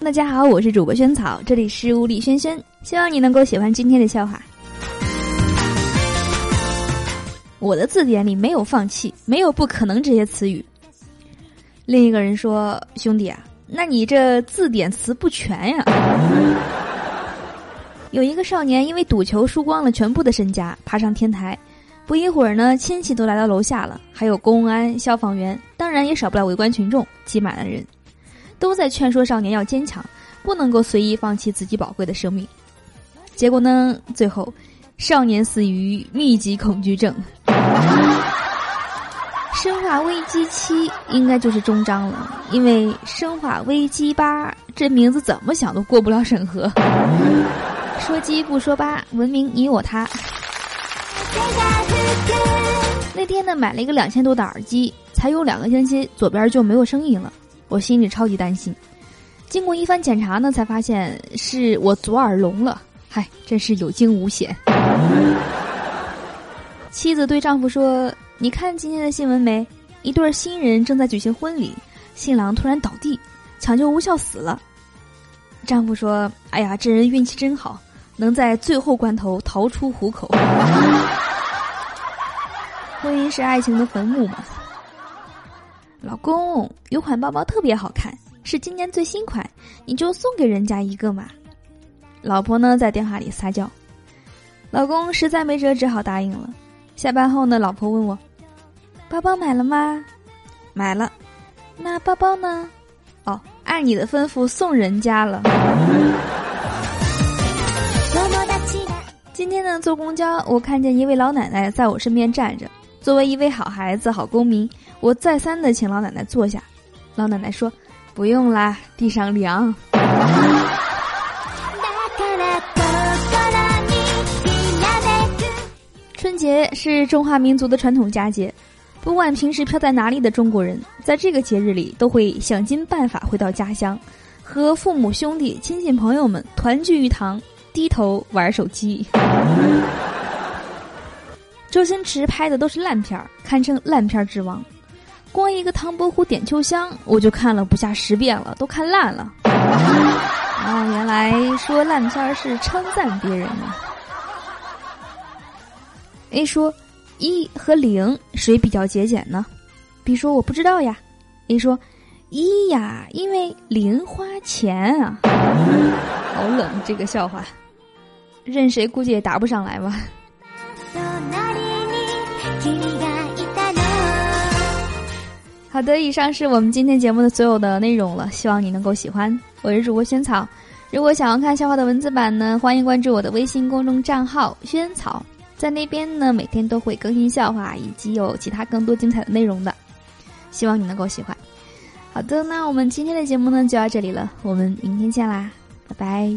大家好，我是主播萱草，这里是物理轩轩，希望你能够喜欢今天的笑话。我的字典里没有放弃，没有不可能这些词语。另一个人说：“兄弟啊，那你这字典词不全呀。”有一个少年因为赌球输光了全部的身家，爬上天台。不一会儿呢，亲戚都来到楼下了，还有公安、消防员，当然也少不了围观群众，挤满了人，都在劝说少年要坚强，不能够随意放弃自己宝贵的生命。结果呢，最后，少年死于密集恐惧症。生化危机七应该就是终章了，因为生化危机八这名字怎么想都过不了审核。说鸡不说八，文明你我他。那天呢，买了一个两千多的耳机，才用两个星期，左边就没有声音了，我心里超级担心。经过一番检查呢，才发现是我左耳聋了。嗨，真是有惊无险。妻子对丈夫说：“你看今天的新闻没？一对新人正在举行婚礼，新郎突然倒地，抢救无效死了。”丈夫说：“哎呀，这人运气真好，能在最后关头逃出虎口。” 婚姻是爱情的坟墓吗？老公，有款包包特别好看，是今年最新款，你就送给人家一个嘛。老婆呢，在电话里撒娇，老公实在没辙，只好答应了。下班后呢，老婆问我：“包包买了吗？”“买了。”“那包包呢？”“哦，按你的吩咐送人家了。”今天呢，坐公交，我看见一位老奶奶在我身边站着。作为一位好孩子、好公民，我再三的请老奶奶坐下。老奶奶说：“不用啦，地上凉。”春节是中华民族的传统佳节，不管平时飘在哪里的中国人，在这个节日里都会想尽办法回到家乡，和父母、兄弟、亲戚、朋友们团聚一堂，低头玩手机。周星驰拍的都是烂片儿，堪称烂片之王。光一个唐伯虎点秋香，我就看了不下十遍了，都看烂了。哦，原来说烂片儿是称赞别人呢。A 说一和零谁比较节俭呢？B 说我不知道呀。A 说一呀，因为零花钱啊。好冷这个笑话，任谁估计也答不上来吧。好的，以上是我们今天节目的所有的内容了，希望你能够喜欢。我是主播萱草，如果想要看笑话的文字版呢，欢迎关注我的微信公众账号“萱草”，在那边呢每天都会更新笑话以及有其他更多精彩的内容的，希望你能够喜欢。好的，那我们今天的节目呢就到这里了，我们明天见啦，拜拜。